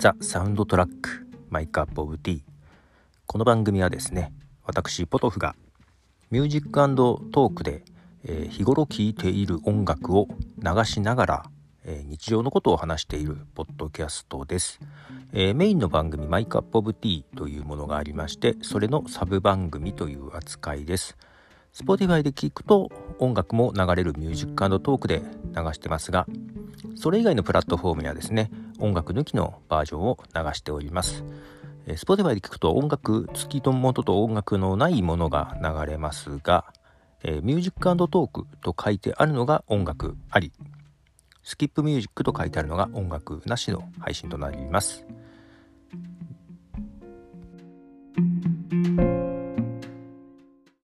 The Soundtrack My Cup of Tea この番組はですね私ポトフが Music Talk で、えー、日頃聴いている音楽を流しながら、えー、日常のことを話しているポッドキャストです、えー、メインの番組 My Cup of Tea というものがありましてそれのサブ番組という扱いです。Spotify で聴くと音楽も流れる Music Talk で流してますがそれ以外のプラットフォームにはですね音楽抜きのバージョンを流しております。えー、Spotify で聞くと音楽付きのものと音楽のないものが流れますが、えー、 Music Talk と書いてあるのが音楽あり、 Skip Music と書いてあるのが音楽なしの配信となります。